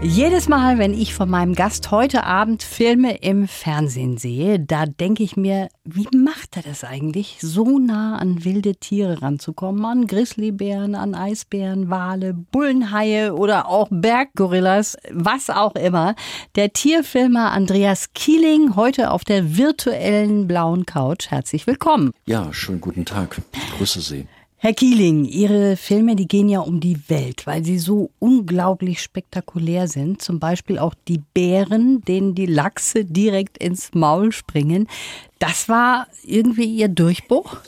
Jedes Mal, wenn ich von meinem Gast heute Abend Filme im Fernsehen sehe, da denke ich mir, wie macht er das eigentlich, so nah an wilde Tiere ranzukommen? An Grizzlybären, an Eisbären, Wale, Bullenhaie oder auch Berggorillas, was auch immer. Der Tierfilmer Andreas Kieling heute auf der virtuellen blauen Couch. Herzlich willkommen. Ja, schönen guten Tag. Ich grüße Sie. Herr Kieling, Ihre Filme, die gehen ja um die Welt, weil sie so unglaublich spektakulär sind. Zum Beispiel auch die Bären, denen die Lachse direkt ins Maul springen. Das war irgendwie Ihr Durchbruch?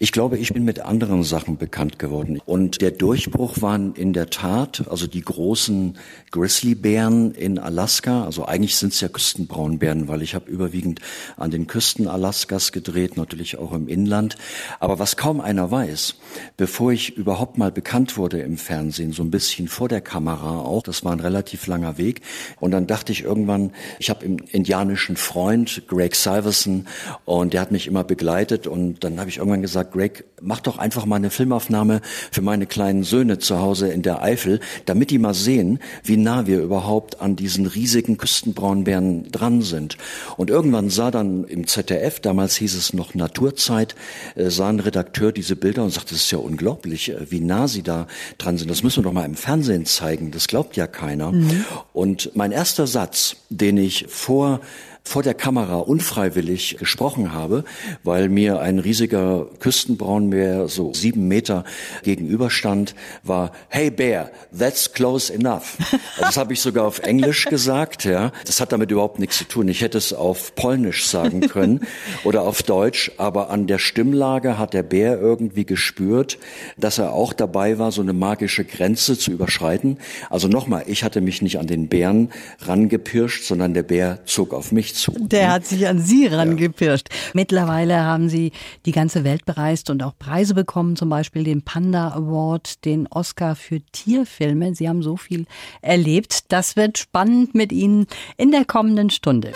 Ich glaube, ich bin mit anderen Sachen bekannt geworden. Und der Durchbruch waren in der Tat, also die großen Grizzlybären in Alaska. Also eigentlich sind es ja Küstenbraunbären, weil ich habe überwiegend an den Küsten Alaskas gedreht, natürlich auch im Inland. Aber was kaum einer weiß, bevor ich überhaupt mal bekannt wurde im Fernsehen, so ein bisschen vor der Kamera auch, das war ein relativ langer Weg. Und dann dachte ich irgendwann, ich habe einen indianischen Freund, Greg Siverson, und der hat mich immer begleitet und dann habe ich irgendwann gesagt, Greg, mach doch einfach mal eine Filmaufnahme für meine kleinen Söhne zu Hause in der Eifel, damit die mal sehen, wie nah wir überhaupt an diesen riesigen Küstenbraunbären dran sind. Und irgendwann sah dann im ZDF, damals hieß es noch Naturzeit, äh, sah ein Redakteur diese Bilder und sagte, das ist ja unglaublich, äh, wie nah sie da dran sind. Das müssen wir doch mal im Fernsehen zeigen. Das glaubt ja keiner. Mhm. Und mein erster Satz, den ich vor vor der Kamera unfreiwillig gesprochen habe, weil mir ein riesiger Küstenbraunbär so sieben Meter gegenüberstand, war Hey Bear, that's close enough. Also das habe ich sogar auf Englisch gesagt. Ja, das hat damit überhaupt nichts zu tun. Ich hätte es auf Polnisch sagen können oder auf Deutsch, aber an der Stimmlage hat der Bär irgendwie gespürt, dass er auch dabei war, so eine magische Grenze zu überschreiten. Also nochmal, ich hatte mich nicht an den Bären rangepirscht, sondern der Bär zog auf mich zu. Der hat sich an Sie rangepirscht. Ja. Mittlerweile haben Sie die ganze Welt bereist und auch Preise bekommen, zum Beispiel den Panda Award, den Oscar für Tierfilme. Sie haben so viel erlebt. Das wird spannend mit Ihnen in der kommenden Stunde.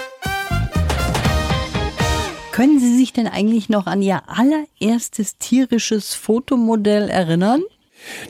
Können Sie sich denn eigentlich noch an Ihr allererstes tierisches Fotomodell erinnern?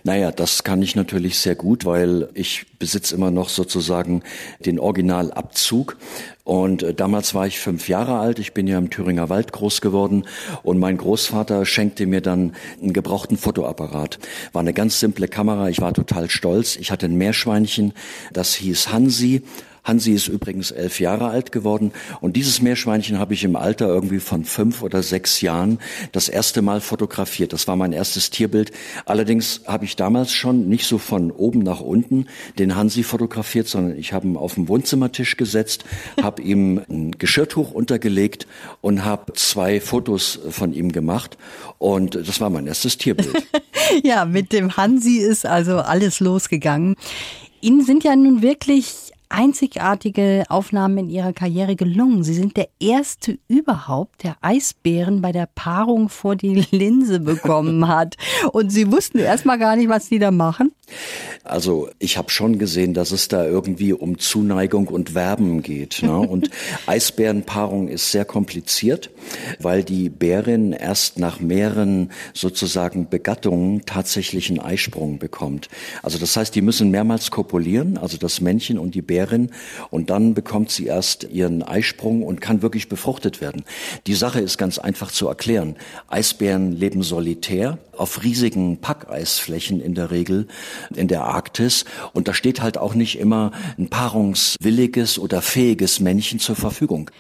Naja, das kann ich natürlich sehr gut, weil ich besitze immer noch sozusagen den Originalabzug. Und äh, damals war ich fünf Jahre alt. Ich bin ja im Thüringer Wald groß geworden. Und mein Großvater schenkte mir dann einen gebrauchten Fotoapparat. War eine ganz simple Kamera. Ich war total stolz. Ich hatte ein Meerschweinchen. Das hieß Hansi. Hansi ist übrigens elf Jahre alt geworden und dieses Meerschweinchen habe ich im Alter irgendwie von fünf oder sechs Jahren das erste Mal fotografiert. Das war mein erstes Tierbild. Allerdings habe ich damals schon nicht so von oben nach unten den Hansi fotografiert, sondern ich habe ihn auf den Wohnzimmertisch gesetzt, habe ihm ein Geschirrtuch untergelegt und habe zwei Fotos von ihm gemacht und das war mein erstes Tierbild. ja, mit dem Hansi ist also alles losgegangen. Ihnen sind ja nun wirklich einzigartige Aufnahmen in ihrer Karriere gelungen. Sie sind der erste überhaupt, der Eisbären bei der Paarung vor die Linse bekommen hat. Und sie wussten erstmal gar nicht, was die da machen. Also ich habe schon gesehen, dass es da irgendwie um Zuneigung und Werben geht. Ne? Und Eisbärenpaarung ist sehr kompliziert, weil die Bärin erst nach mehreren sozusagen Begattungen tatsächlich einen Eisprung bekommt. Also das heißt, die müssen mehrmals kopulieren, also das Männchen und die Bärin, und dann bekommt sie erst ihren Eisprung und kann wirklich befruchtet werden. Die Sache ist ganz einfach zu erklären. Eisbären leben solitär auf riesigen Packeisflächen in der Regel in der Arktis. Und da steht halt auch nicht immer ein paarungswilliges oder fähiges Männchen zur Verfügung.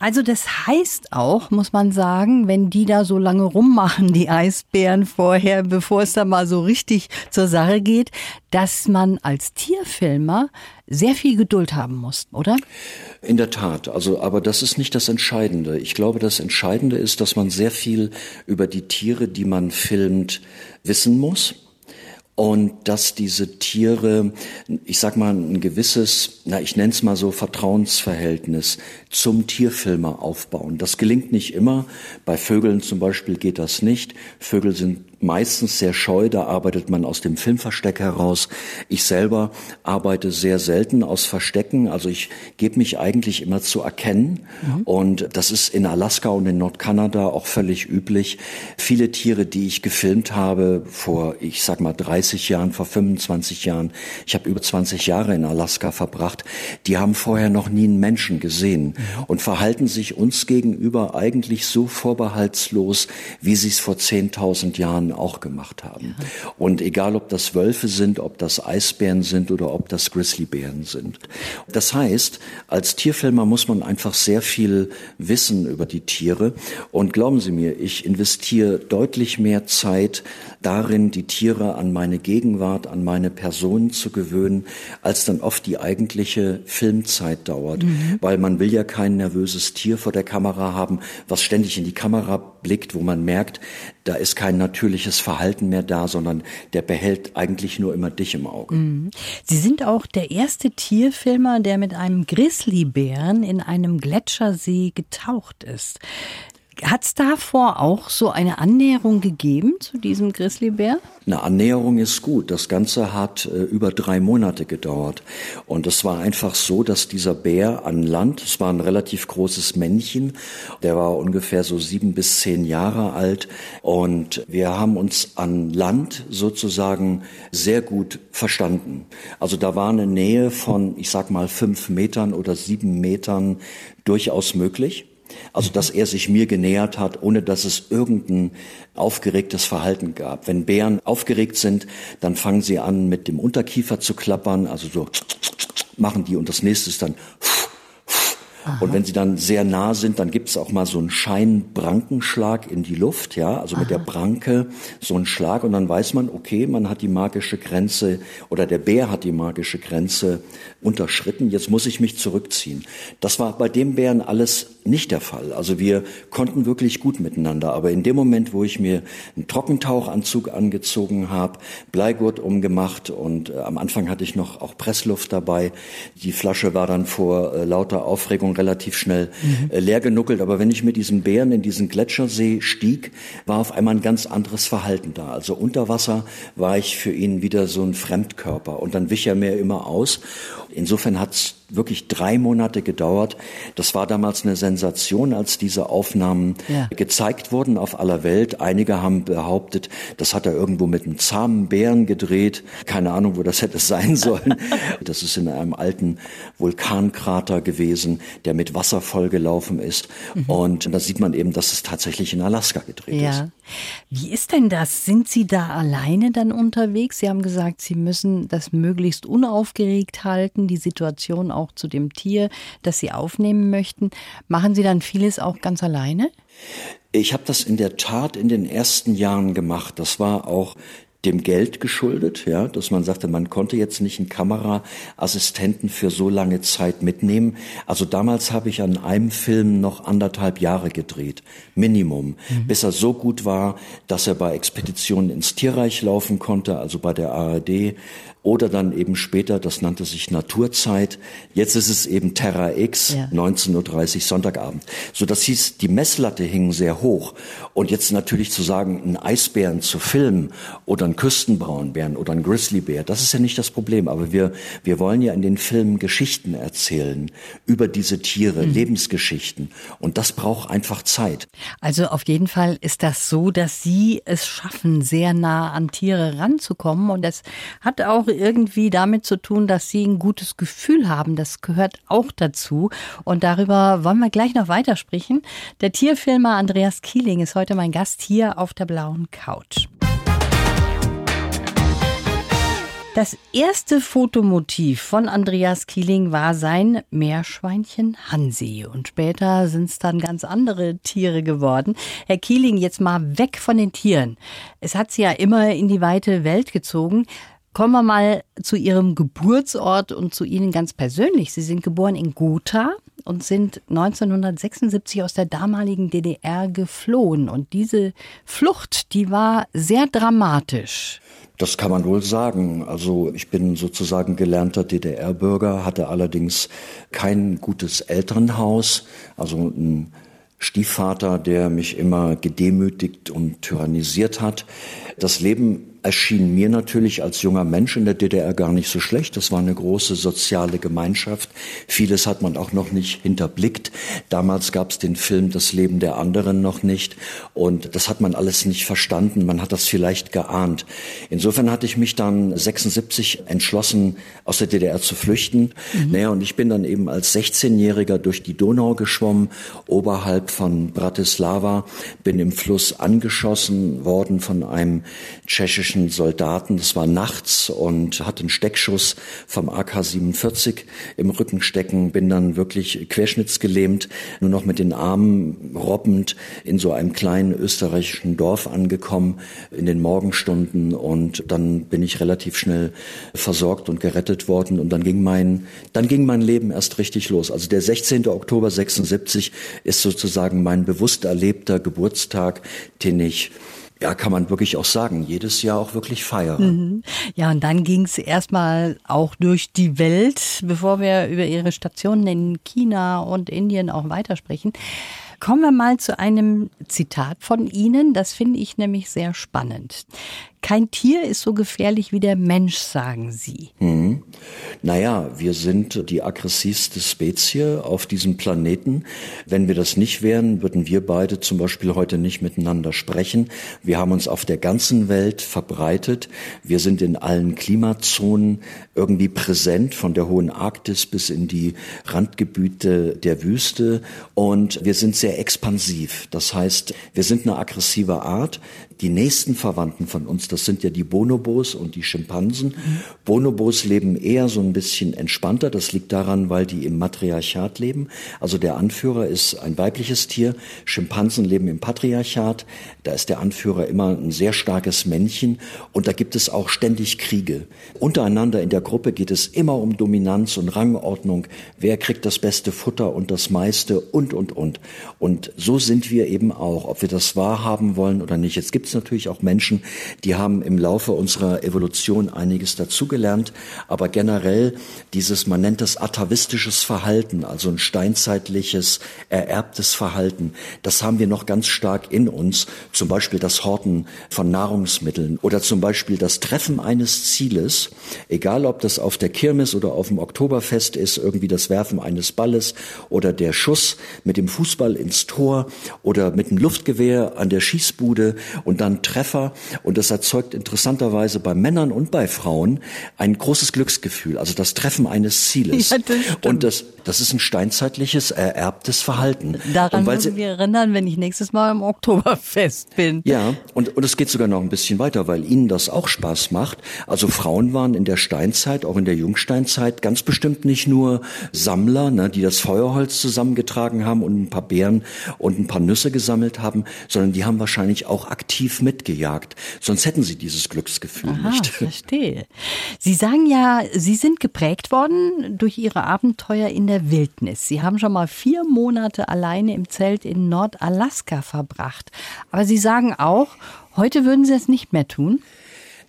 Also das heißt auch, muss man sagen, wenn die da so lange rummachen, die Eisbären vorher, bevor es da mal so richtig zur Sache geht, dass man als Tierfilmer sehr viel Geduld haben muss, oder? In der Tat, also aber das ist nicht das Entscheidende. Ich glaube, das Entscheidende ist, dass man sehr viel über die Tiere, die man filmt, wissen muss und dass diese Tiere, ich sag mal, ein gewisses, na, ich nenne es mal so Vertrauensverhältnis zum Tierfilmer aufbauen. Das gelingt nicht immer. Bei Vögeln zum Beispiel geht das nicht. Vögel sind meistens sehr scheu, da arbeitet man aus dem Filmversteck heraus. Ich selber arbeite sehr selten aus Verstecken, also ich gebe mich eigentlich immer zu erkennen mhm. und das ist in Alaska und in Nordkanada auch völlig üblich. Viele Tiere, die ich gefilmt habe vor, ich sag mal 30 Jahren, vor 25 Jahren, ich habe über 20 Jahre in Alaska verbracht, die haben vorher noch nie einen Menschen gesehen mhm. und verhalten sich uns gegenüber eigentlich so vorbehaltslos, wie sie es vor 10.000 Jahren Jahren auch gemacht haben. Ja. Und egal, ob das Wölfe sind, ob das Eisbären sind oder ob das Grizzlybären sind. Das heißt, als Tierfilmer muss man einfach sehr viel wissen über die Tiere. Und glauben Sie mir, ich investiere deutlich mehr Zeit darin, die Tiere an meine Gegenwart, an meine Person zu gewöhnen, als dann oft die eigentliche Filmzeit dauert. Mhm. Weil man will ja kein nervöses Tier vor der Kamera haben, was ständig in die Kamera blickt, wo man merkt, da ist kein natürliches Verhalten mehr da, sondern der behält eigentlich nur immer dich im Auge. Mhm. Sie sind auch der erste Tierfilmer, der mit einem Grizzlybären in einem Gletschersee getaucht ist. Hat es davor auch so eine Annäherung gegeben zu diesem Grizzlybär? Eine Annäherung ist gut. Das Ganze hat äh, über drei Monate gedauert. Und es war einfach so, dass dieser Bär an Land, es war ein relativ großes Männchen, der war ungefähr so sieben bis zehn Jahre alt. Und wir haben uns an Land sozusagen sehr gut verstanden. Also da war eine Nähe von, ich sag mal, fünf Metern oder sieben Metern durchaus möglich. Also, dass er sich mir genähert hat, ohne dass es irgendein aufgeregtes Verhalten gab. Wenn Bären aufgeregt sind, dann fangen sie an, mit dem Unterkiefer zu klappern, also so machen die und das nächste ist dann Aha. Und wenn sie dann sehr nah sind, dann gibt es auch mal so einen Scheinbrankenschlag in die Luft, ja, also Aha. mit der Branke so einen Schlag und dann weiß man, okay, man hat die magische Grenze oder der Bär hat die magische Grenze unterschritten, jetzt muss ich mich zurückziehen. Das war bei dem Bären alles nicht der Fall. Also wir konnten wirklich gut miteinander, aber in dem Moment, wo ich mir einen Trockentauchanzug angezogen habe, Bleigurt umgemacht und äh, am Anfang hatte ich noch auch Pressluft dabei, die Flasche war dann vor äh, lauter Aufregung relativ schnell mhm. leer genuckelt. Aber wenn ich mit diesem Bären in diesen Gletschersee stieg, war auf einmal ein ganz anderes Verhalten da. Also unter Wasser war ich für ihn wieder so ein Fremdkörper und dann wich er mir immer aus. Insofern hat's wirklich drei Monate gedauert. Das war damals eine Sensation, als diese Aufnahmen ja. gezeigt wurden auf aller Welt. Einige haben behauptet, das hat er irgendwo mit einem zahmen Bären gedreht. Keine Ahnung, wo das hätte sein sollen. das ist in einem alten Vulkankrater gewesen, der mit Wasser vollgelaufen ist. Mhm. Und da sieht man eben, dass es tatsächlich in Alaska gedreht ja. ist. Wie ist denn das? Sind Sie da alleine dann unterwegs? Sie haben gesagt, Sie müssen das möglichst unaufgeregt halten, die Situation auch zu dem Tier, das Sie aufnehmen möchten. Machen Sie dann vieles auch ganz alleine? Ich habe das in der Tat in den ersten Jahren gemacht. Das war auch dem Geld geschuldet, ja, dass man sagte, man konnte jetzt nicht einen Kameraassistenten für so lange Zeit mitnehmen. Also damals habe ich an einem Film noch anderthalb Jahre gedreht, Minimum, mhm. bis er so gut war, dass er bei Expeditionen ins Tierreich laufen konnte, also bei der ARD oder dann eben später, das nannte sich Naturzeit. Jetzt ist es eben Terra X, ja. 19.30 Uhr Sonntagabend. So, das hieß, die Messlatte hing sehr hoch. Und jetzt natürlich zu sagen, einen Eisbären zu filmen oder einen Küstenbraunbären oder einen Grizzlybär, das ist ja nicht das Problem. Aber wir, wir wollen ja in den Filmen Geschichten erzählen über diese Tiere, mhm. Lebensgeschichten. Und das braucht einfach Zeit. Also auf jeden Fall ist das so, dass Sie es schaffen, sehr nah an Tiere ranzukommen. Und das hat auch irgendwie damit zu tun, dass sie ein gutes Gefühl haben. Das gehört auch dazu. Und darüber wollen wir gleich noch weitersprechen. Der Tierfilmer Andreas Kieling ist heute mein Gast hier auf der blauen Couch. Das erste Fotomotiv von Andreas Kieling war sein Meerschweinchen Hansi. Und später sind es dann ganz andere Tiere geworden. Herr Kieling, jetzt mal weg von den Tieren. Es hat Sie ja immer in die weite Welt gezogen. Kommen wir mal zu Ihrem Geburtsort und zu Ihnen ganz persönlich. Sie sind geboren in Gotha und sind 1976 aus der damaligen DDR geflohen. Und diese Flucht, die war sehr dramatisch. Das kann man wohl sagen. Also ich bin sozusagen gelernter DDR-Bürger, hatte allerdings kein gutes Elternhaus, also ein Stiefvater, der mich immer gedemütigt und tyrannisiert hat. Das Leben erschien mir natürlich als junger Mensch in der DDR gar nicht so schlecht. Das war eine große soziale Gemeinschaft. Vieles hat man auch noch nicht hinterblickt. Damals gab es den Film Das Leben der anderen noch nicht. Und das hat man alles nicht verstanden. Man hat das vielleicht geahnt. Insofern hatte ich mich dann 76 entschlossen, aus der DDR zu flüchten. Mhm. Naja, und ich bin dann eben als 16-Jähriger durch die Donau geschwommen, oberhalb von Bratislava, bin im Fluss angeschossen worden von einem tschechischen russischen Soldaten. Das war nachts und hatte einen Steckschuss vom AK-47 im Rücken stecken. Bin dann wirklich querschnittsgelähmt, nur noch mit den Armen robbend in so einem kleinen österreichischen Dorf angekommen in den Morgenstunden und dann bin ich relativ schnell versorgt und gerettet worden und dann ging mein, dann ging mein Leben erst richtig los. Also der 16. Oktober 76 ist sozusagen mein bewusst erlebter Geburtstag, den ich ja, kann man wirklich auch sagen, jedes Jahr auch wirklich feiern. Mhm. Ja, und dann ging es erstmal auch durch die Welt, bevor wir über Ihre Stationen in China und Indien auch weitersprechen. Kommen wir mal zu einem Zitat von Ihnen, das finde ich nämlich sehr spannend. Kein Tier ist so gefährlich wie der Mensch, sagen Sie. Hm. Naja, wir sind die aggressivste Spezie auf diesem Planeten. Wenn wir das nicht wären, würden wir beide zum Beispiel heute nicht miteinander sprechen. Wir haben uns auf der ganzen Welt verbreitet. Wir sind in allen Klimazonen irgendwie präsent, von der hohen Arktis bis in die Randgebiete der Wüste. Und wir sind sehr expansiv. Das heißt, wir sind eine aggressive Art die nächsten Verwandten von uns, das sind ja die Bonobos und die Schimpansen. Bonobos leben eher so ein bisschen entspannter. Das liegt daran, weil die im Matriarchat leben. Also der Anführer ist ein weibliches Tier. Schimpansen leben im Patriarchat. Da ist der Anführer immer ein sehr starkes Männchen. Und da gibt es auch ständig Kriege. Untereinander in der Gruppe geht es immer um Dominanz und Rangordnung. Wer kriegt das beste Futter und das meiste und, und, und. Und so sind wir eben auch, ob wir das wahrhaben wollen oder nicht. Jetzt gibt es natürlich auch Menschen, die haben im Laufe unserer Evolution einiges dazugelernt, aber generell dieses, man nennt das atavistisches Verhalten, also ein steinzeitliches, ererbtes Verhalten, das haben wir noch ganz stark in uns, zum Beispiel das Horten von Nahrungsmitteln oder zum Beispiel das Treffen eines Zieles, egal ob das auf der Kirmes oder auf dem Oktoberfest ist, irgendwie das Werfen eines Balles oder der Schuss mit dem Fußball ins Tor oder mit dem Luftgewehr an der Schießbude. Und dann Treffer. Und das erzeugt interessanterweise bei Männern und bei Frauen ein großes Glücksgefühl, also das Treffen eines Zieles. Ja, das und das, das ist ein steinzeitliches, ererbtes Verhalten. Daran müssen wir erinnern, wenn ich nächstes Mal im Oktoberfest bin. Ja, und, und es geht sogar noch ein bisschen weiter, weil Ihnen das auch Spaß macht. Also Frauen waren in der Steinzeit, auch in der Jungsteinzeit, ganz bestimmt nicht nur Sammler, ne, die das Feuerholz zusammengetragen haben und ein paar Beeren und ein paar Nüsse gesammelt haben, sondern die haben wahrscheinlich auch aktiv aktiv mitgejagt. Sonst hätten sie dieses Glücksgefühl Aha, nicht. Verstehe. Sie sagen ja, Sie sind geprägt worden durch Ihre Abenteuer in der Wildnis. Sie haben schon mal vier Monate alleine im Zelt in Nordalaska verbracht. Aber Sie sagen auch, heute würden Sie es nicht mehr tun.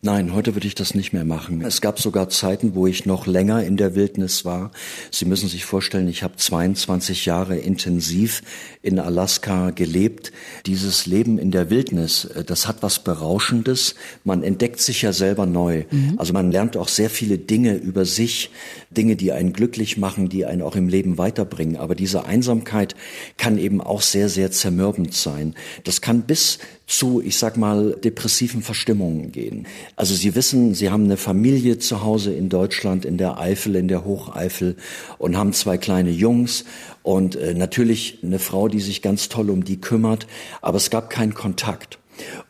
Nein, heute würde ich das nicht mehr machen. Es gab sogar Zeiten, wo ich noch länger in der Wildnis war. Sie müssen sich vorstellen, ich habe 22 Jahre intensiv in Alaska gelebt. Dieses Leben in der Wildnis, äh, das hat was Berauschendes. Man entdeckt sich ja selber neu. Mhm. Also man lernt auch sehr viele Dinge über sich, Dinge, die einen glücklich machen, die einen auch im Leben weiterbringen. Aber diese Einsamkeit kann eben auch sehr, sehr zermürbend sein. Das kann bis zu, ich sag mal, depressiven Verstimmungen gehen. Also Sie wissen, Sie haben eine Familie zu Hause in Deutschland, in der Eifel, in der Hocheifel und haben zwei kleine Jungs und äh, natürlich eine Frau, die sich ganz toll um die kümmert, aber es gab keinen Kontakt.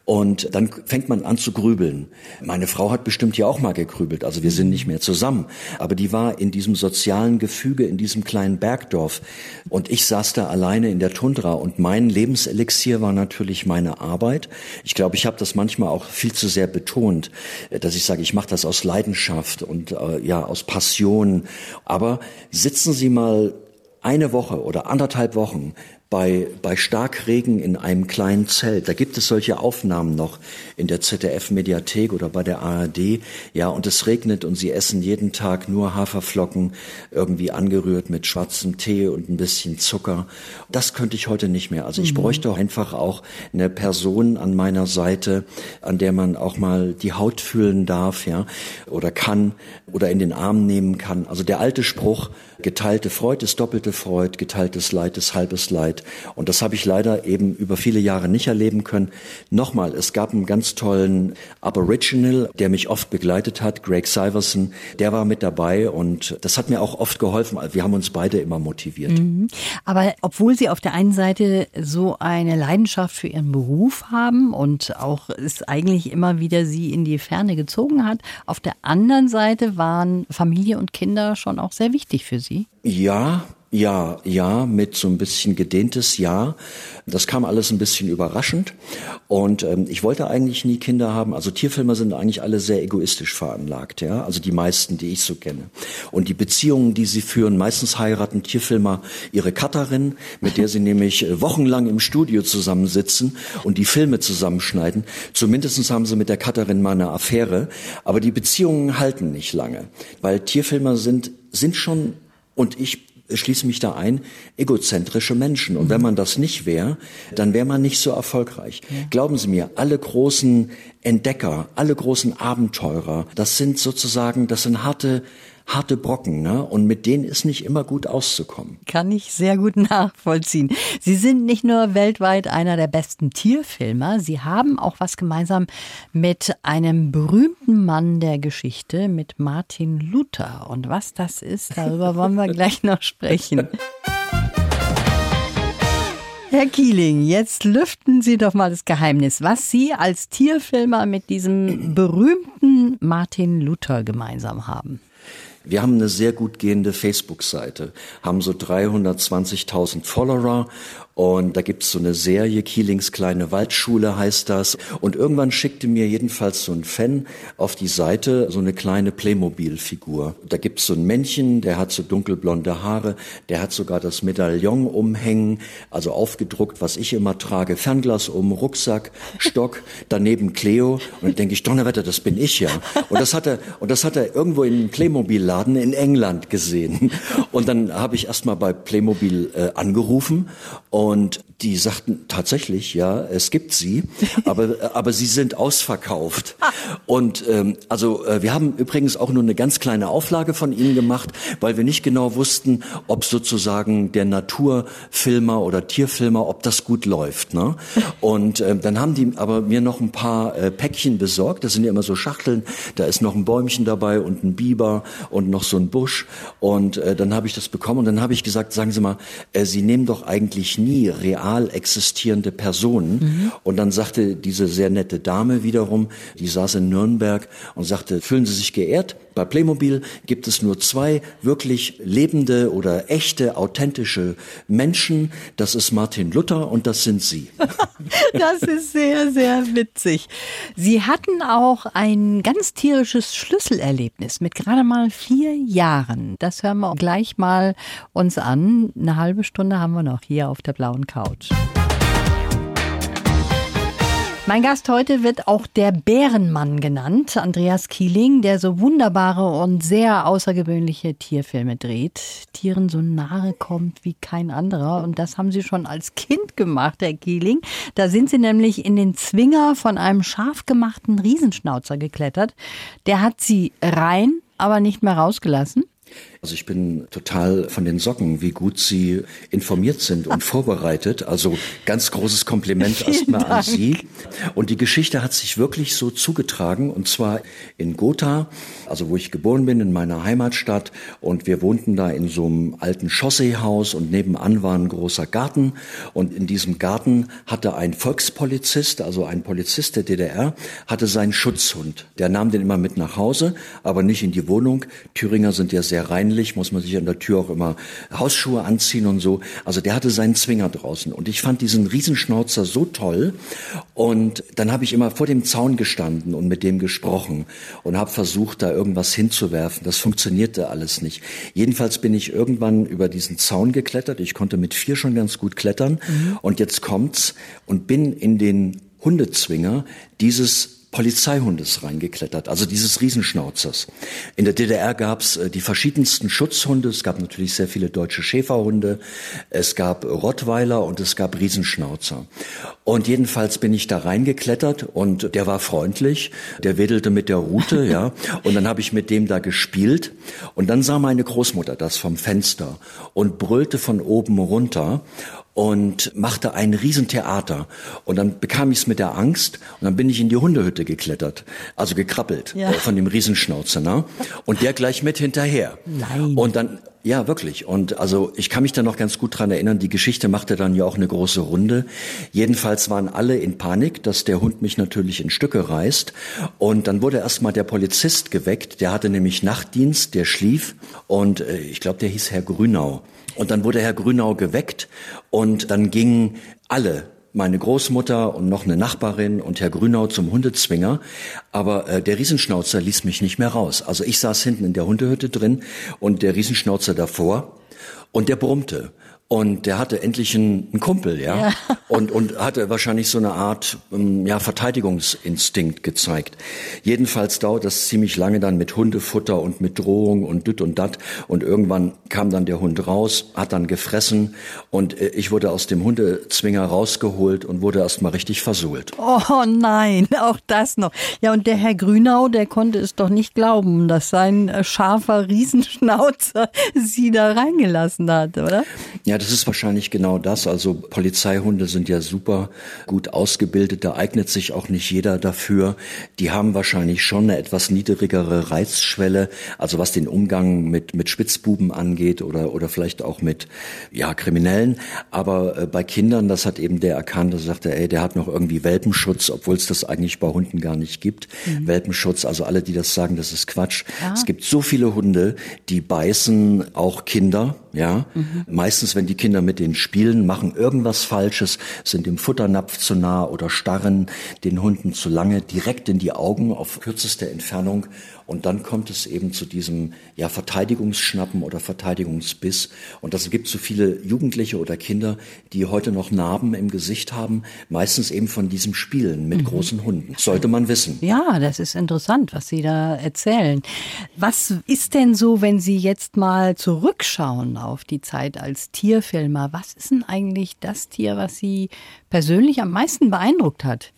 Und dann fängt man an zu grübeln. Meine Frau hat bestimmt ja auch mal gegrübelt, also wir sind nicht mehr zusammen. Aber die war in diesem sozialen Gefüge, in diesem kleinen Bergdorf. Und ich saß da alleine in der Tundra und mein Lebenselixier war natürlich meine Arbeit. Ich glaube, ich habe das manchmal auch viel zu sehr betont, dass ich sage, ich mache das aus Leidenschaft und äh, ja, aus Passion. Aber sitzen Sie mal eine Woche oder anderthalb Wochen bei, bei Starkregen in einem kleinen Zelt. Da gibt es solche Aufnahmen noch in der ZDF-Mediathek oder bei der ARD. Ja, und es regnet und sie essen jeden Tag nur Haferflocken, irgendwie angerührt mit schwarzem Tee und ein bisschen Zucker. Das könnte ich heute nicht mehr. Also ich mhm. bräuchte einfach auch eine Person an meiner Seite, an der man auch mal die Haut fühlen darf, ja, oder kann, oder in den Arm nehmen kann. Also der alte Spruch, geteilte Freud ist doppelte Freud, geteiltes Leid ist halbes Leid. Und das habe ich leider eben über viele Jahre nicht erleben können. Nochmal, es gab einen ganz tollen Aboriginal, der mich oft begleitet hat, Greg Syverson, der war mit dabei und das hat mir auch oft geholfen. Wir haben uns beide immer motiviert. Mhm. Aber obwohl Sie auf der einen Seite so eine Leidenschaft für Ihren Beruf haben und auch es eigentlich immer wieder Sie in die Ferne gezogen hat, auf der anderen Seite waren Familie und Kinder schon auch sehr wichtig für Sie. Ja, ja, ja, mit so ein bisschen gedehntes Ja. Das kam alles ein bisschen überraschend. Und ähm, ich wollte eigentlich nie Kinder haben. Also Tierfilmer sind eigentlich alle sehr egoistisch veranlagt, ja. Also die meisten, die ich so kenne. Und die Beziehungen, die sie führen, meistens heiraten Tierfilmer ihre Cutterin, mit der sie nämlich äh, wochenlang im Studio zusammensitzen und die Filme zusammenschneiden. Zumindestens haben sie mit der Cutterin mal eine Affäre. Aber die Beziehungen halten nicht lange. Weil Tierfilmer sind, sind schon und ich schließe mich da ein, egozentrische Menschen. Und wenn man das nicht wäre, dann wäre man nicht so erfolgreich. Ja. Glauben Sie mir, alle großen Entdecker, alle großen Abenteurer, das sind sozusagen, das sind harte harte Brocken, ne? Und mit denen ist nicht immer gut auszukommen. Kann ich sehr gut nachvollziehen. Sie sind nicht nur weltweit einer der besten Tierfilmer, Sie haben auch was gemeinsam mit einem berühmten Mann der Geschichte, mit Martin Luther. Und was das ist, darüber wollen wir gleich noch sprechen. Herr Kieling, jetzt lüften Sie doch mal das Geheimnis, was Sie als Tierfilmer mit diesem berühmten Martin Luther gemeinsam haben. Wir haben eine sehr gut gehende Facebook-Seite, haben so 320.000 Follower und da gibt's so eine Serie, Kielings kleine Waldschule heißt das. Und irgendwann schickte mir jedenfalls so ein Fan auf die Seite so eine kleine Playmobil-Figur. Da gibt's so ein Männchen, der hat so dunkelblonde Haare, der hat sogar das Medaillon umhängen, also aufgedruckt, was ich immer trage, Fernglas um, Rucksack, Stock, daneben Cleo. Und dann denke ich, Donnerwetter, das bin ich ja. Und das hat er, und das hat er irgendwo in einem Playmobil-Laden in England gesehen. Und dann habe ich erst mal bei Playmobil äh, angerufen und und die sagten tatsächlich, ja, es gibt sie, aber, aber sie sind ausverkauft. Und ähm, also äh, wir haben übrigens auch nur eine ganz kleine Auflage von ihnen gemacht, weil wir nicht genau wussten, ob sozusagen der Naturfilmer oder Tierfilmer, ob das gut läuft. Ne? Und äh, dann haben die aber mir noch ein paar äh, Päckchen besorgt. Das sind ja immer so Schachteln. Da ist noch ein Bäumchen dabei und ein Biber und noch so ein Busch. Und äh, dann habe ich das bekommen und dann habe ich gesagt, sagen Sie mal, äh, Sie nehmen doch eigentlich nie real real existierende Personen. Mhm. Und dann sagte diese sehr nette Dame wiederum, die saß in Nürnberg und sagte, fühlen Sie sich geehrt? Bei Playmobil gibt es nur zwei wirklich lebende oder echte, authentische Menschen. Das ist Martin Luther und das sind Sie. das ist sehr, sehr witzig. Sie hatten auch ein ganz tierisches Schlüsselerlebnis mit gerade mal vier Jahren. Das hören wir gleich mal uns an. Eine halbe Stunde haben wir noch hier auf der blauen Couch. Mein Gast heute wird auch der Bärenmann genannt, Andreas Kieling, der so wunderbare und sehr außergewöhnliche Tierfilme dreht, Tieren so nahe kommt wie kein anderer. Und das haben Sie schon als Kind gemacht, Herr Kieling. Da sind Sie nämlich in den Zwinger von einem scharf gemachten Riesenschnauzer geklettert. Der hat Sie rein, aber nicht mehr rausgelassen. Also ich bin total von den Socken, wie gut Sie informiert sind und vorbereitet. Also ganz großes Kompliment erstmal an Sie. Und die Geschichte hat sich wirklich so zugetragen und zwar in Gotha, also wo ich geboren bin, in meiner Heimatstadt. Und wir wohnten da in so einem alten Chausseehaus und nebenan war ein großer Garten. Und in diesem Garten hatte ein Volkspolizist, also ein Polizist der DDR, hatte seinen Schutzhund. Der nahm den immer mit nach Hause, aber nicht in die Wohnung. Thüringer sind ja sehr sehr reinlich, muss man sich an der Tür auch immer Hausschuhe anziehen und so. Also der hatte seinen Zwinger draußen und ich fand diesen Riesenschnauzer so toll und dann habe ich immer vor dem Zaun gestanden und mit dem gesprochen und habe versucht, da irgendwas hinzuwerfen. Das funktionierte alles nicht. Jedenfalls bin ich irgendwann über diesen Zaun geklettert. Ich konnte mit vier schon ganz gut klettern mhm. und jetzt kommt's und bin in den Hundezwinger dieses Polizeihundes reingeklettert, also dieses Riesenschnauzers. In der DDR gab es äh, die verschiedensten Schutzhunde. Es gab natürlich sehr viele deutsche Schäferhunde. Es gab Rottweiler und es gab Riesenschnauzer. Und jedenfalls bin ich da reingeklettert und der war freundlich. Der wedelte mit der Rute, ja. Und dann habe ich mit dem da gespielt. Und dann sah meine Großmutter das vom Fenster und brüllte von oben runter und machte ein Riesentheater. Und dann bekam ich es mit der Angst und dann bin ich in die Hundehütte geklettert, also gekrabbelt ja. äh, von dem Riesenschnauzer. Ne? Und der gleich mit hinterher. Nein. Und dann ja, wirklich. Und also ich kann mich da noch ganz gut dran erinnern, die Geschichte machte dann ja auch eine große Runde. Jedenfalls waren alle in Panik, dass der Hund mich natürlich in Stücke reißt. Und dann wurde erstmal der Polizist geweckt, der hatte nämlich Nachtdienst, der schlief. Und äh, ich glaube, der hieß Herr Grünau. Und dann wurde Herr Grünau geweckt und dann gingen alle meine Großmutter und noch eine Nachbarin und Herr Grünau zum Hundezwinger. Aber äh, der Riesenschnauzer ließ mich nicht mehr raus. Also ich saß hinten in der Hundehütte drin und der Riesenschnauzer davor und der brummte. Und der hatte endlich einen, einen Kumpel, ja? ja, und und hatte wahrscheinlich so eine Art ähm, ja Verteidigungsinstinkt gezeigt. Jedenfalls dauert das ziemlich lange dann mit Hundefutter und mit Drohung und düt und dat und irgendwann kam dann der Hund raus, hat dann gefressen und äh, ich wurde aus dem Hundezwinger rausgeholt und wurde erst mal richtig versohlt. Oh nein, auch das noch. Ja und der Herr Grünau, der konnte es doch nicht glauben, dass sein äh, scharfer Riesenschnauzer sie da reingelassen hat, oder? Ja, das ist wahrscheinlich genau das. Also Polizeihunde sind ja super gut ausgebildet. Da eignet sich auch nicht jeder dafür. Die haben wahrscheinlich schon eine etwas niedrigere Reizschwelle. Also was den Umgang mit, mit Spitzbuben angeht oder, oder vielleicht auch mit, ja, Kriminellen. Aber äh, bei Kindern, das hat eben der erkannt, der sagte, ey, der hat noch irgendwie Welpenschutz, obwohl es das eigentlich bei Hunden gar nicht gibt. Mhm. Welpenschutz, also alle, die das sagen, das ist Quatsch. Ja. Es gibt so viele Hunde, die beißen auch Kinder, ja. Mhm. Meistens, wenn die Kinder mit denen spielen, machen irgendwas Falsches, sind dem Futternapf zu nah oder starren den Hunden zu lange direkt in die Augen auf kürzeste Entfernung und dann kommt es eben zu diesem ja, Verteidigungsschnappen oder Verteidigungsbiss. Und das gibt so viele Jugendliche oder Kinder, die heute noch Narben im Gesicht haben, meistens eben von diesem Spielen mit mhm. großen Hunden. Sollte man wissen. Ja, das ist interessant, was Sie da erzählen. Was ist denn so, wenn Sie jetzt mal zurückschauen auf die Zeit als Tierfilmer? Was ist denn eigentlich das Tier, was Sie persönlich am meisten beeindruckt hat?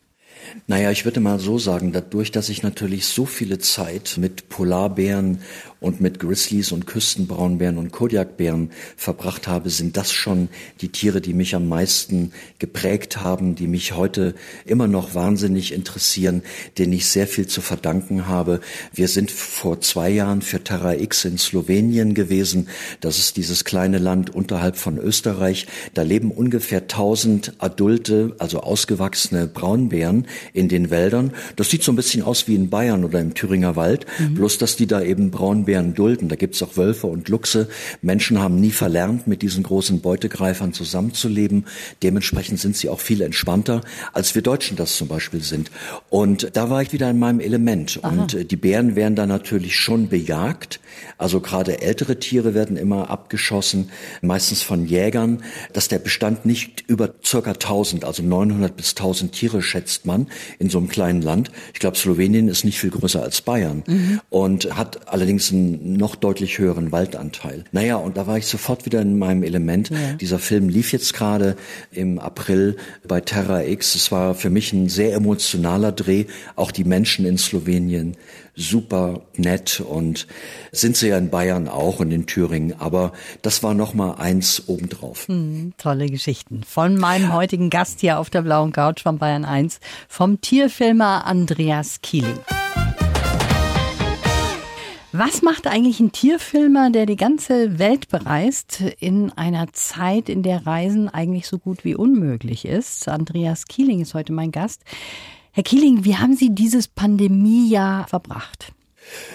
Naja, ich würde mal so sagen, dadurch, dass ich natürlich so viele Zeit mit Polarbären und mit Grizzlies und Küstenbraunbären und Kodiakbären verbracht habe, sind das schon die Tiere, die mich am meisten geprägt haben, die mich heute immer noch wahnsinnig interessieren, denen ich sehr viel zu verdanken habe. Wir sind vor zwei Jahren für Terra X in Slowenien gewesen. Das ist dieses kleine Land unterhalb von Österreich. Da leben ungefähr 1000 adulte, also ausgewachsene Braunbären in den Wäldern. Das sieht so ein bisschen aus wie in Bayern oder im Thüringer Wald, mhm. bloß dass die da eben Braunbären Braunbären dulden. Da gibt's auch Wölfe und Luchse. Menschen haben nie verlernt, mit diesen großen Beutegreifern zusammenzuleben. Dementsprechend sind sie auch viel entspannter, als wir Deutschen das zum Beispiel sind. Und da war ich wieder in meinem Element. Aha. Und äh, die Bären werden da natürlich schon bejagt. Also gerade ältere Tiere werden immer abgeschossen, meistens von Jägern, dass der Bestand nicht über circa 1000, also 900 bis 1000 Tiere schätzt man in so einem kleinen Land. Ich glaube, Slowenien ist nicht viel größer als Bayern mhm. und hat allerdings einen noch deutlich höheren Waldanteil. Naja, und da war ich sofort wieder in meinem Element. Ja. Dieser Film lief jetzt gerade im April bei Terra X. Es war für mich ein sehr emotionaler Dreh. Auch die Menschen in Slowenien super nett und sind sie ja in Bayern auch und in Thüringen, aber das war noch mal eins obendrauf. Hm, tolle Geschichten von meinem heutigen Gast hier auf der blauen Couch von Bayern 1, vom Tierfilmer Andreas Kieling. Was macht eigentlich ein Tierfilmer, der die ganze Welt bereist, in einer Zeit, in der Reisen eigentlich so gut wie unmöglich ist? Andreas Kieling ist heute mein Gast. Herr Kieling, wie haben Sie dieses Pandemiejahr verbracht?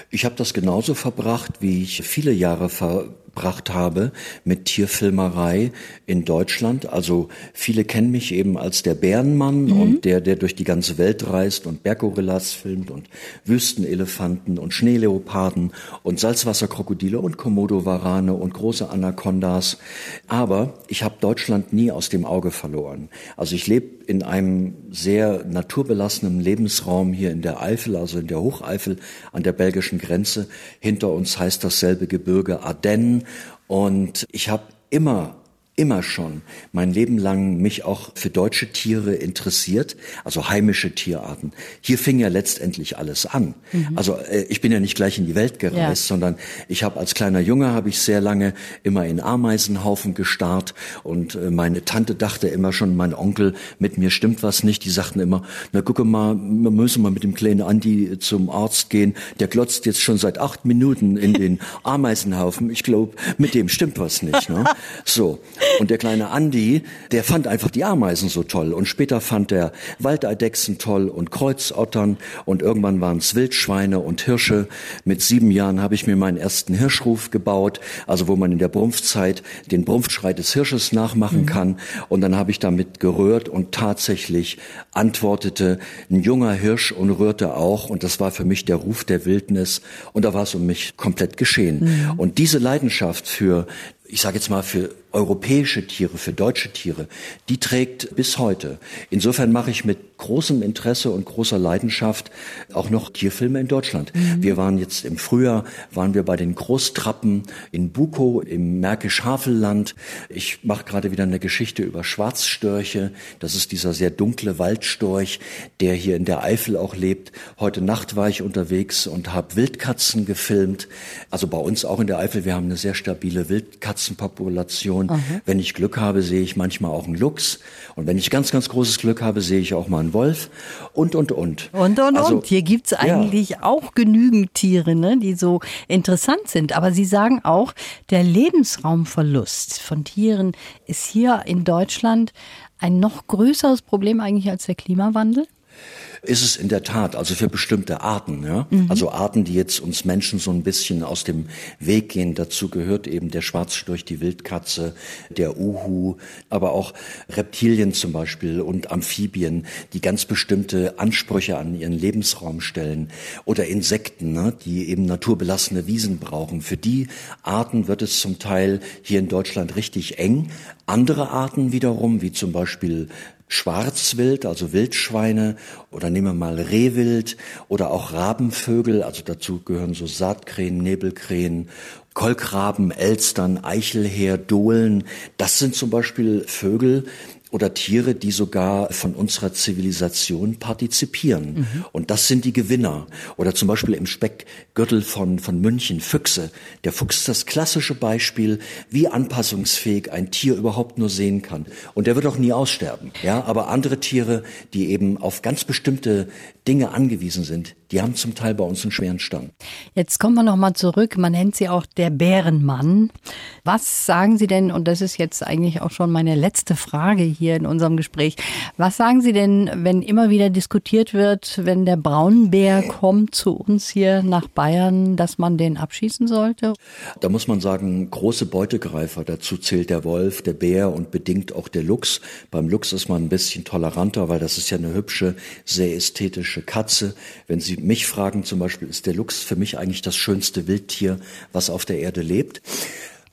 Ich habe das genauso verbracht, wie ich viele Jahre verbracht habe mit Tierfilmerei in Deutschland. Also viele kennen mich eben als der Bärenmann mhm. und der, der durch die ganze Welt reist und Berggorillas filmt und Wüstenelefanten und Schneeleoparden und Salzwasserkrokodile und Komodo-Warane und große Anacondas. Aber ich habe Deutschland nie aus dem Auge verloren. Also ich lebe in einem sehr naturbelassenen Lebensraum hier in der Eifel, also in der Hocheifel an der belgischen Grenze. Hinter uns heißt dasselbe Gebirge Ardennen. Und ich habe immer immer schon mein Leben lang mich auch für deutsche Tiere interessiert, also heimische Tierarten. Hier fing ja letztendlich alles an. Mhm. Also äh, ich bin ja nicht gleich in die Welt gereist, ja. sondern ich habe als kleiner Junge habe ich sehr lange immer in Ameisenhaufen gestarrt und äh, meine Tante dachte immer schon, mein Onkel mit mir stimmt was nicht. Die sagten immer, na gucke mal, wir müssen mal mit dem kleinen Andi zum Arzt gehen. Der glotzt jetzt schon seit acht Minuten in den Ameisenhaufen. Ich glaube, mit dem stimmt was nicht. Ne? So und der kleine Andi, der fand einfach die Ameisen so toll. Und später fand er Waldeidechsen toll und Kreuzottern. Und irgendwann waren es Wildschweine und Hirsche. Mit sieben Jahren habe ich mir meinen ersten Hirschruf gebaut, also wo man in der Brumpfzeit den Brumpfschrei des Hirsches nachmachen mhm. kann. Und dann habe ich damit gerührt und tatsächlich antwortete ein junger Hirsch und rührte auch. Und das war für mich der Ruf der Wildnis. Und da war es um mich komplett geschehen. Mhm. Und diese Leidenschaft für ich sage jetzt mal für europäische Tiere, für deutsche Tiere, die trägt bis heute. Insofern mache ich mit großem Interesse und großer Leidenschaft auch noch Tierfilme in Deutschland. Mhm. Wir waren jetzt im Frühjahr, waren wir bei den Großtrappen in Bukow im Märkisch-Havelland. Ich mache gerade wieder eine Geschichte über Schwarzstörche. Das ist dieser sehr dunkle Waldstorch, der hier in der Eifel auch lebt. Heute Nacht war ich unterwegs und habe Wildkatzen gefilmt. Also bei uns auch in der Eifel, wir haben eine sehr stabile Wildkatzenpopulation. Und mhm. wenn ich Glück habe, sehe ich manchmal auch einen Luchs. Und wenn ich ganz, ganz großes Glück habe, sehe ich auch mal einen Wolf. Und, und, und. Und, und, also, und. Hier gibt's eigentlich ja. auch genügend Tiere, ne, die so interessant sind. Aber Sie sagen auch, der Lebensraumverlust von Tieren ist hier in Deutschland ein noch größeres Problem eigentlich als der Klimawandel? Ist es in der Tat, also für bestimmte Arten, ja. Mhm. Also Arten, die jetzt uns Menschen so ein bisschen aus dem Weg gehen. Dazu gehört eben der Schwarzstorch, die Wildkatze, der Uhu, aber auch Reptilien zum Beispiel und Amphibien, die ganz bestimmte Ansprüche an ihren Lebensraum stellen. Oder Insekten, ne, die eben naturbelassene Wiesen brauchen. Für die Arten wird es zum Teil hier in Deutschland richtig eng. Andere Arten wiederum, wie zum Beispiel Schwarzwild, also Wildschweine oder nehmen wir mal Rehwild oder auch Rabenvögel, also dazu gehören so Saatkrähen, Nebelkrähen, Kolkraben, Elstern, Eichelheer, Dohlen. Das sind zum Beispiel Vögel, oder Tiere, die sogar von unserer Zivilisation partizipieren. Mhm. Und das sind die Gewinner. Oder zum Beispiel im Speckgürtel von, von München, Füchse. Der Fuchs ist das klassische Beispiel, wie anpassungsfähig ein Tier überhaupt nur sehen kann. Und der wird auch nie aussterben. Ja, aber andere Tiere, die eben auf ganz bestimmte Dinge angewiesen sind, die haben zum Teil bei uns einen schweren Stand. Jetzt kommen wir nochmal zurück. Man nennt sie auch der Bärenmann. Was sagen Sie denn, und das ist jetzt eigentlich auch schon meine letzte Frage hier in unserem Gespräch, was sagen Sie denn, wenn immer wieder diskutiert wird, wenn der Braunbär kommt zu uns hier nach Bayern, dass man den abschießen sollte? Da muss man sagen, große Beutegreifer. Dazu zählt der Wolf, der Bär und bedingt auch der Luchs. Beim Luchs ist man ein bisschen toleranter, weil das ist ja eine hübsche, sehr ästhetische Katze. Wenn Sie mich fragen, zum Beispiel, ist der Luchs für mich eigentlich das schönste Wildtier, was auf der Erde lebt.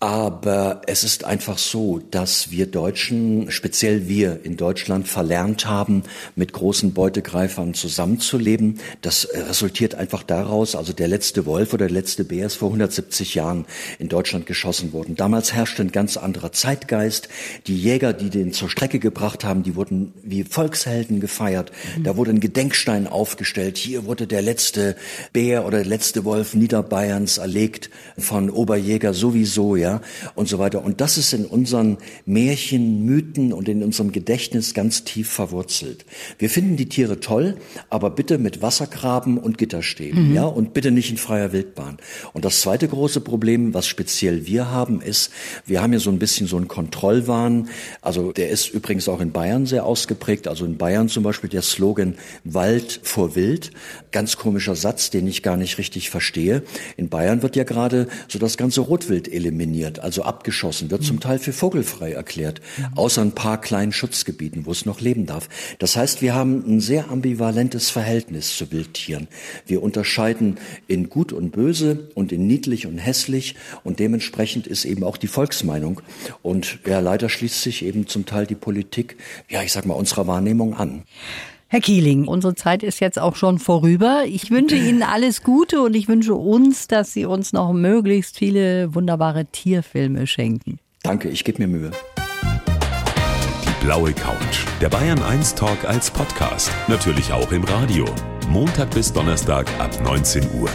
Aber es ist einfach so, dass wir Deutschen, speziell wir in Deutschland, verlernt haben, mit großen Beutegreifern zusammenzuleben. Das resultiert einfach daraus, also der letzte Wolf oder der letzte Bär ist vor 170 Jahren in Deutschland geschossen worden. Damals herrschte ein ganz anderer Zeitgeist. Die Jäger, die den zur Strecke gebracht haben, die wurden wie Volkshelden gefeiert. Da wurde ein Gedenkstein aufgestellt. Hier wurde der letzte Bär oder der letzte Wolf Niederbayerns erlegt von Oberjäger sowieso, ja ja, und so weiter. Und das ist in unseren Märchen, Mythen und in unserem Gedächtnis ganz tief verwurzelt. Wir finden die Tiere toll, aber bitte mit Wassergraben und Gitterstäben, mhm. ja, und bitte nicht in freier Wildbahn. Und das zweite große Problem, was speziell wir haben, ist, wir haben ja so ein bisschen so einen Kontrollwahn. Also der ist übrigens auch in Bayern sehr ausgeprägt. Also in Bayern zum Beispiel der Slogan Wald vor Wild. Ganz komischer Satz, den ich gar nicht richtig verstehe. In Bayern wird ja gerade so das ganze Rotwild eliminiert, also abgeschossen, wird zum Teil für vogelfrei erklärt, außer ein paar kleinen Schutzgebieten, wo es noch leben darf. Das heißt, wir haben ein sehr ambivalentes Verhältnis zu Wildtieren. Wir unterscheiden in gut und böse und in niedlich und hässlich und dementsprechend ist eben auch die Volksmeinung und ja, leider schließt sich eben zum Teil die Politik, ja, ich sag mal, unserer Wahrnehmung an. Herr Kieling, unsere Zeit ist jetzt auch schon vorüber. Ich wünsche Ihnen alles Gute und ich wünsche uns, dass Sie uns noch möglichst viele wunderbare Tierfilme schenken. Danke, ich gebe mir Mühe. Die blaue Couch. Der Bayern 1 Talk als Podcast. Natürlich auch im Radio. Montag bis Donnerstag ab 19 Uhr.